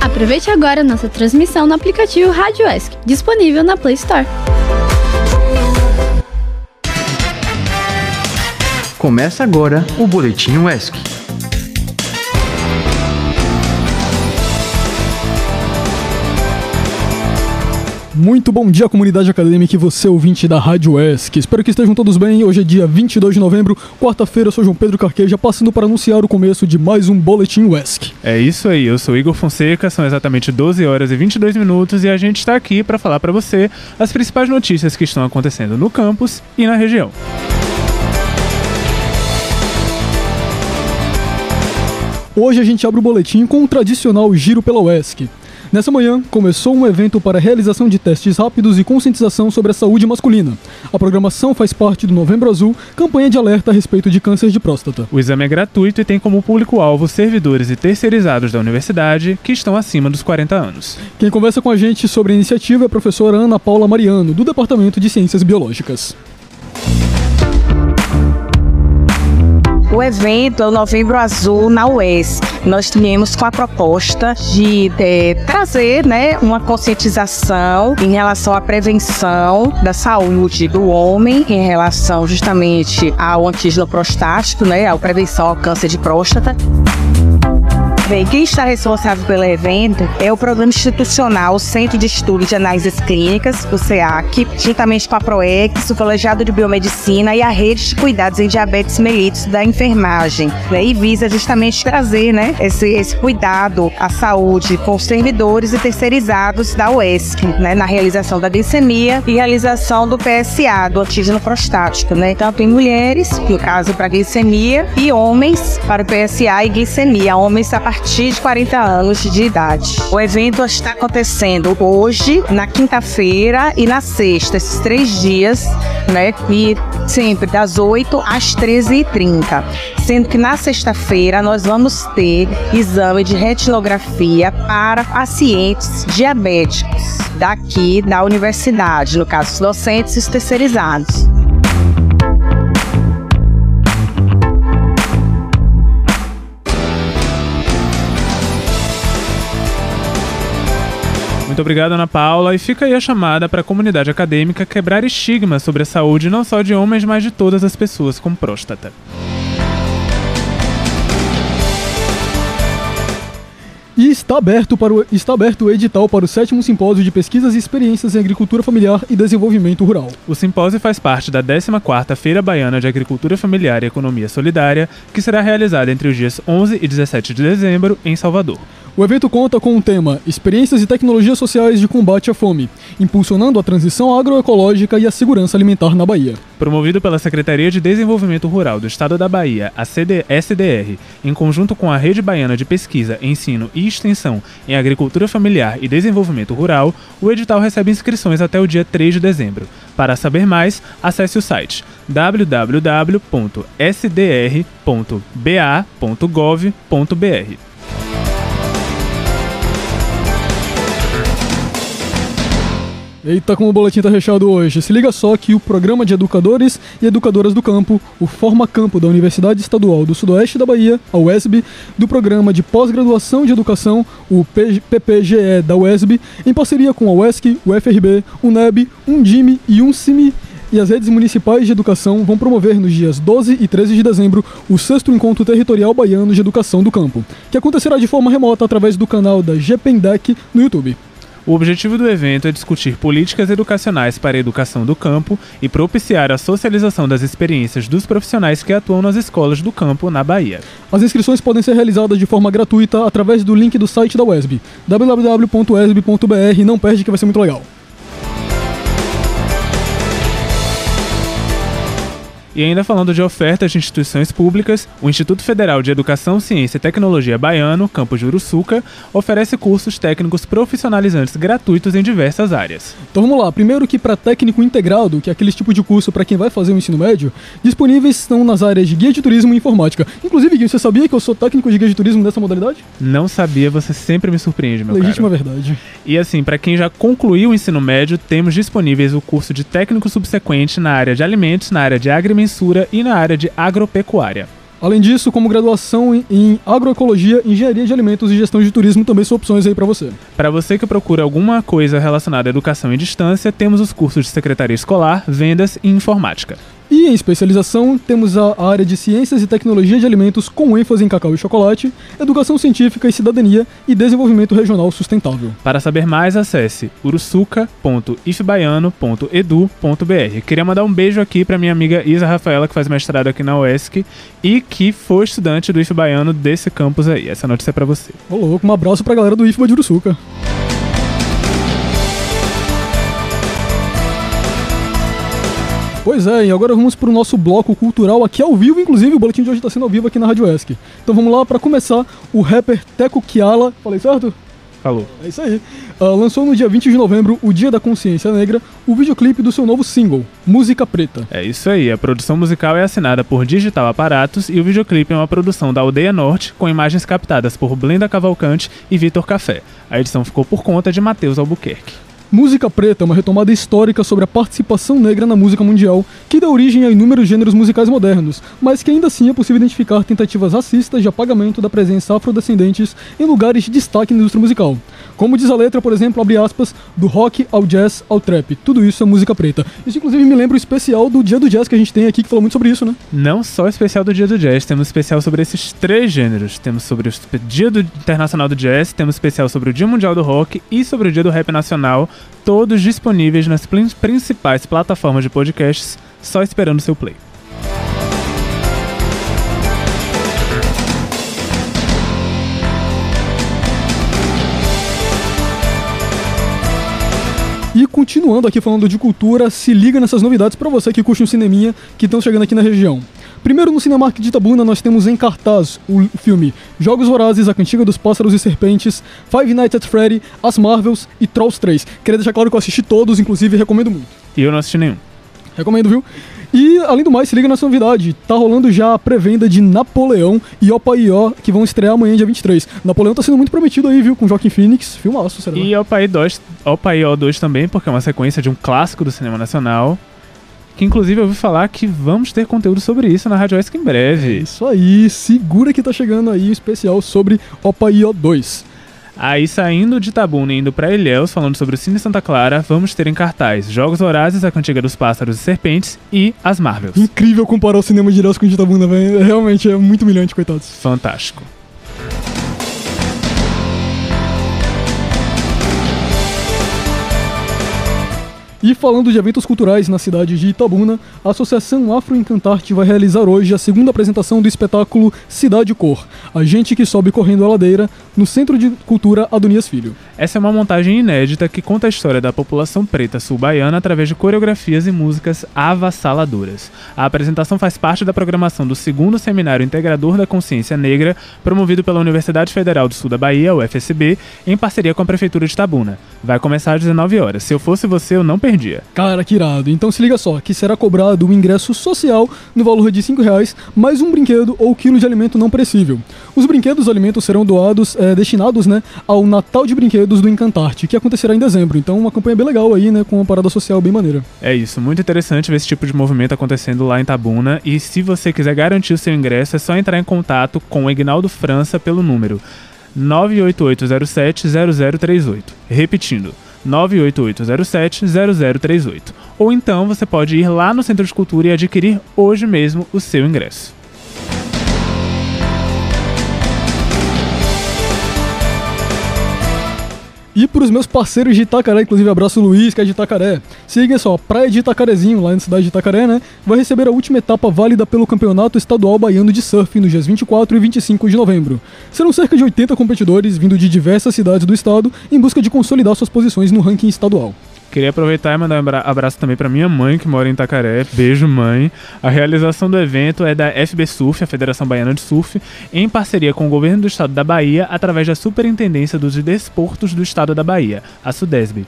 Aproveite agora nossa transmissão no aplicativo Rádio ESC, disponível na Play Store. Começa agora o Boletim ESC. Muito bom dia, comunidade acadêmica e você, ouvinte da Rádio ESC. Espero que estejam todos bem. Hoje é dia 22 de novembro, quarta-feira. Eu sou João Pedro Carqueja, passando para anunciar o começo de mais um Boletim ESC. É isso aí, eu sou Igor Fonseca, são exatamente 12 horas e 22 minutos e a gente está aqui para falar para você as principais notícias que estão acontecendo no campus e na região. Hoje a gente abre o boletim com o tradicional Giro pela UESC. Nessa manhã, começou um evento para a realização de testes rápidos e conscientização sobre a saúde masculina. A programação faz parte do Novembro Azul, campanha de alerta a respeito de câncer de próstata. O exame é gratuito e tem como público-alvo servidores e terceirizados da universidade que estão acima dos 40 anos. Quem conversa com a gente sobre a iniciativa é a professora Ana Paula Mariano, do Departamento de Ciências Biológicas. O evento é o Novembro Azul na UES. Nós tínhamos com a proposta de é, trazer né, uma conscientização em relação à prevenção da saúde do homem, em relação justamente ao antígeno prostático, né, à prevenção ao câncer de próstata. Quem está responsável pelo evento é o Programa Institucional Centro de Estudos de Análises Clínicas, o SEAC, juntamente com a PROEX, o Colegiado de Biomedicina e a Rede de Cuidados em Diabetes Mellitus da Enfermagem. Né? E visa justamente trazer né, esse, esse cuidado à saúde com os servidores e terceirizados da UESC, né, na realização da glicemia e realização do PSA, do antígeno prostático. Né? Então, tem mulheres, no caso para glicemia, e homens para o PSA e glicemia. Homens a partir partir de 40 anos de idade. O evento está acontecendo hoje, na quinta-feira e na sexta, esses três dias, né? E sempre das 8 às 13h30. Sendo que na sexta-feira nós vamos ter exame de retinografia para pacientes diabéticos daqui da universidade, no caso, docentes terceirizados. Muito obrigado, Ana Paula. E fica aí a chamada para a comunidade acadêmica quebrar estigmas sobre a saúde não só de homens, mas de todas as pessoas com próstata. E está aberto, para o, está aberto o edital para o sétimo simpósio de pesquisas e experiências em agricultura familiar e desenvolvimento rural. O simpósio faz parte da 14ª Feira Baiana de Agricultura Familiar e Economia Solidária, que será realizada entre os dias 11 e 17 de dezembro em Salvador. O evento conta com o tema Experiências e Tecnologias Sociais de Combate à Fome, impulsionando a transição agroecológica e a segurança alimentar na Bahia. Promovido pela Secretaria de Desenvolvimento Rural do Estado da Bahia, a CD SDR, em conjunto com a Rede Baiana de Pesquisa, Ensino e Extensão em Agricultura Familiar e Desenvolvimento Rural, o edital recebe inscrições até o dia 3 de dezembro. Para saber mais, acesse o site www.sdr.ba.gov.br. Eita, como o boletim tá recheado hoje. Se liga só que o Programa de Educadores e Educadoras do Campo, o Forma Campo da Universidade Estadual do Sudoeste da Bahia, a UESB, do Programa de Pós-Graduação de Educação, o PPGE da UESB, em parceria com a UESC, o FRB, o NEB, Undime e UNCIMI, e as redes municipais de educação vão promover nos dias 12 e 13 de dezembro o sexto Encontro Territorial Baiano de Educação do Campo, que acontecerá de forma remota através do canal da GPENDEC no YouTube. O objetivo do evento é discutir políticas educacionais para a educação do campo e propiciar a socialização das experiências dos profissionais que atuam nas escolas do campo na Bahia. As inscrições podem ser realizadas de forma gratuita através do link do site da UESB, www.esb.br. Não perde que vai ser muito legal. E ainda falando de ofertas de instituições públicas, o Instituto Federal de Educação, Ciência e Tecnologia Baiano, Campus Juruçuca, oferece cursos técnicos profissionalizantes gratuitos em diversas áreas. Então vamos lá, primeiro que para técnico integrado, que é aquele tipo de curso para quem vai fazer o ensino médio, disponíveis estão nas áreas de guia de turismo e informática. Inclusive, Gui, você sabia que eu sou técnico de guia de turismo nessa modalidade? Não sabia, você sempre me surpreende, meu Legítima caro. verdade. E assim, para quem já concluiu o ensino médio, temos disponíveis o curso de técnico subsequente na área de alimentos, na área de agrimensura e na área de agropecuária. Além disso, como graduação em- em agroecologia, engenharia de alimentos e gestão de turismo também são opções aí pra você. Para você que procura alguma coisa relacionada à educação e distância, temos os cursos de secretaria escolar, vendas e informática. E em especialização, temos a a área de Ciências e Tecnologia de Alimentos com ênfase em cacau e chocolate, Educação Científica e Cidadania e Desenvolvimento Regional Sustentável. Para saber mais, acesse uruçuca.ifbaiano.edu.br. Queria mandar um beijo aqui para minha amiga Isa Rafaela, que faz mestrado aqui na UESC e que foi estudante do IF Baiano desse campus aí. Essa notícia é para você. Ô louco, um abraço pra galera do IFBA de Uruçuca. Pois é, e agora vamos pro nosso bloco cultural aqui ao vivo, inclusive o boletim de hoje tá sendo ao vivo aqui na Rádio ESC. Então vamos lá, pra começar, o rapper Teco Kiala, falei certo? Falou. É isso aí. Ah, lançou no dia 20 de novembro, o Dia da Consciência Negra, o videoclipe do seu novo single, Música Preta. É isso aí, a produção musical é assinada por Digital Aparatos e o videoclipe é uma produção da Aldeia Norte, com imagens captadas por Blenda Cavalcante e Vitor Café. A edição ficou por conta de Matheus Albuquerque. Música Preta é uma retomada histórica sobre a participação negra na música mundial, que dá origem a inúmeros gêneros musicais modernos, mas que ainda assim é possível identificar tentativas racistas de apagamento da presença afrodescendentes em lugares de destaque na indústria musical. Como diz a letra, por exemplo, abre aspas, do rock ao jazz ao trap. Tudo isso é música preta. Isso inclusive me lembra o especial do Dia do Jazz que a gente tem aqui, que fala muito sobre isso, né? Não só o especial do Dia do Jazz, temos especial sobre esses três gêneros. Temos sobre o Dia do Internacional do Jazz, temos especial sobre o Dia Mundial do Rock e sobre o Dia do Rap Nacional, todos disponíveis nas principais plataformas de podcasts, só esperando seu play. E continuando aqui falando de cultura, se liga nessas novidades pra você que curte um cineminha que estão chegando aqui na região. Primeiro no Cinemark de Itabuna nós temos em cartaz o filme Jogos Vorazes, A Cantiga dos Pássaros e Serpentes, Five Nights at Freddy, As Marvels e Trolls 3. Queria deixar claro que eu assisti todos, inclusive recomendo muito. E eu não assisti nenhum. Recomendo, viu? E, além do mais, se liga nessa novidade. Tá rolando já a pré-venda de Napoleão e Opa Ió, que vão estrear amanhã, dia 23. Napoleão tá sendo muito prometido aí, viu? Com Joaquim Phoenix. Filmaço, será? E Opaí 2, Opaí O2 também, porque é uma sequência de um clássico do cinema nacional. Que inclusive eu ouvi falar que vamos ter conteúdo sobre isso na Rádio Esca em breve. Isso aí, segura que tá chegando aí o especial sobre Opa Ió 2. Aí saindo de Tabuna e indo pra Ilhéus, falando sobre o Cine Santa Clara, vamos ter em cartaz Jogos Vorazes, A Cantiga dos Pássaros e Serpentes e As Marvels. Incrível comparar o cinema de Ilhéus com o de Itabuna, velho. Realmente é muito humilhante, coitados. Fantástico. E falando de eventos culturais na cidade de Itabuna, a Associação Afro Encantarte vai realizar hoje a segunda apresentação do espetáculo Cidade Cor, a gente que sobe correndo a ladeira, no Centro de Cultura Adonias Filho. Essa é uma montagem inédita que conta a história da população preta sul-baiana através de coreografias e músicas avassaladoras. A apresentação faz parte da programação do segundo Seminário Integrador da Consciência Negra, promovido pela Universidade Federal do Sul da Bahia, UFSB, em parceria com a Prefeitura de Tabuna. Vai começar às 19 horas. Se eu fosse você, eu não perdia. Cara, que irado. Então se liga só, que será cobrado um ingresso social no valor de 5 reais, mais um brinquedo ou quilo de alimento não perecível. Os brinquedos e alimentos serão doados, eh, destinados, né, ao Natal de Brinquedos do Encantarte, que acontecerá em dezembro. Então uma campanha bem legal aí, né, com uma parada social bem maneira. É isso, muito interessante ver esse tipo de movimento acontecendo lá em Tabuna. E se você quiser garantir o seu ingresso, é só entrar em contato com o Ignaldo França pelo número 988070038. Repetindo, 988070038. Ou então você pode ir lá no Centro de Cultura e adquirir hoje mesmo o seu ingresso. E pros meus parceiros de Itacaré, inclusive abraço Luiz, que é de Itacaré. Se liga só, Praia de Itacarezinho, lá na cidade de Itacaré, né? Vai receber a última etapa válida pelo Campeonato Estadual Baiano de Surf nos dias 24 e 25 de novembro. Serão cerca de 80 competidores vindo de diversas cidades do estado em busca de consolidar suas posições no ranking estadual. Queria aproveitar e mandar um abra- abraço também para minha mãe, que mora em Itacaré. Beijo, mãe. A realização do evento é da FB Surf, a Federação Baiana de Surf, em parceria com o governo do estado da Bahia, através da Superintendência dos Desportos do estado da Bahia, a SUDESB.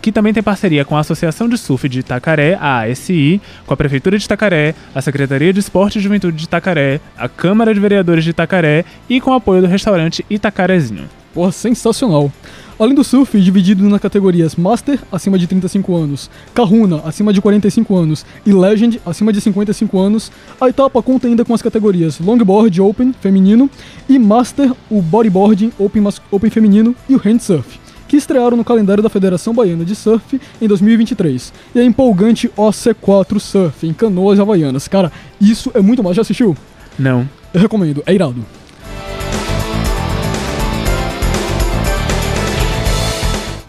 Que também tem parceria com a Associação de Surf de Itacaré, a ASI, com a Prefeitura de Itacaré, a Secretaria de Esporte e Juventude de Itacaré, a Câmara de Vereadores de Itacaré e com o apoio do restaurante Itacarezinho. Porra, sensacional. Além do surf, dividido nas categorias Master, acima de 35 anos, Kahuna, acima de 45 anos, e Legend, acima de 55 anos, a etapa conta ainda com as categorias Longboard Open, feminino, e Master, o Bodyboarding Open, open feminino e o Handsurf, que estrearam no calendário da Federação Baiana de Surf em 2023. E a empolgante OC4 Surf, em Canoas Havaianas. Cara, isso é muito mais. Já assistiu? Não. Eu recomendo, é irado.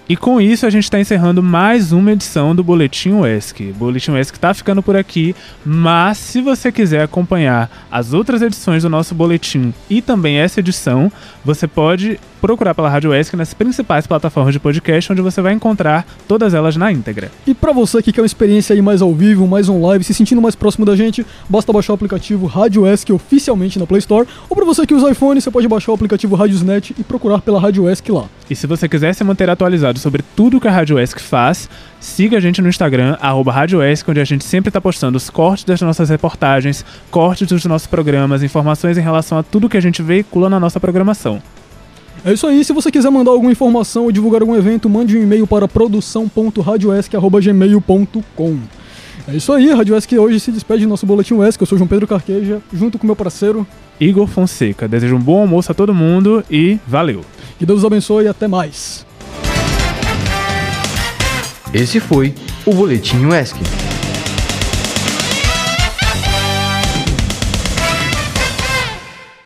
E com isso a gente está encerrando mais uma edição do Boletim UESC. Boletim UESC está ficando por aqui, mas se você quiser acompanhar as outras edições do nosso boletim e também essa edição, você pode procurar pela Rádio ESC nas principais plataformas de podcast, onde você vai encontrar todas elas na íntegra. E para você que quer uma experiência aí mais ao vivo, mais on live, se sentindo mais próximo da gente, basta baixar o aplicativo Rádio ESC oficialmente na Play Store, ou para você que usa iPhone, você pode baixar o aplicativo Radiosnet e procurar pela Rádio ESC lá. E se você quiser se manter atualizado sobre tudo que a Rádio ESC faz, siga a gente no Instagram, arroba Rádio ESC, onde a gente sempre está postando os cortes das nossas reportagens, cortes dos nossos programas, informações em relação a tudo que a gente veicula na nossa programação. É isso aí, se você quiser mandar alguma informação ou divulgar algum evento, mande um e-mail para produção.radioesc.gmail.com É isso aí, Rádio ESC hoje se despede do nosso Boletim ESC, eu sou João Pedro Carqueja, junto com meu parceiro... Igor Fonseca. Desejo um bom almoço a todo mundo e valeu! Que Deus abençoe e até mais! Esse foi o Boletim ESC.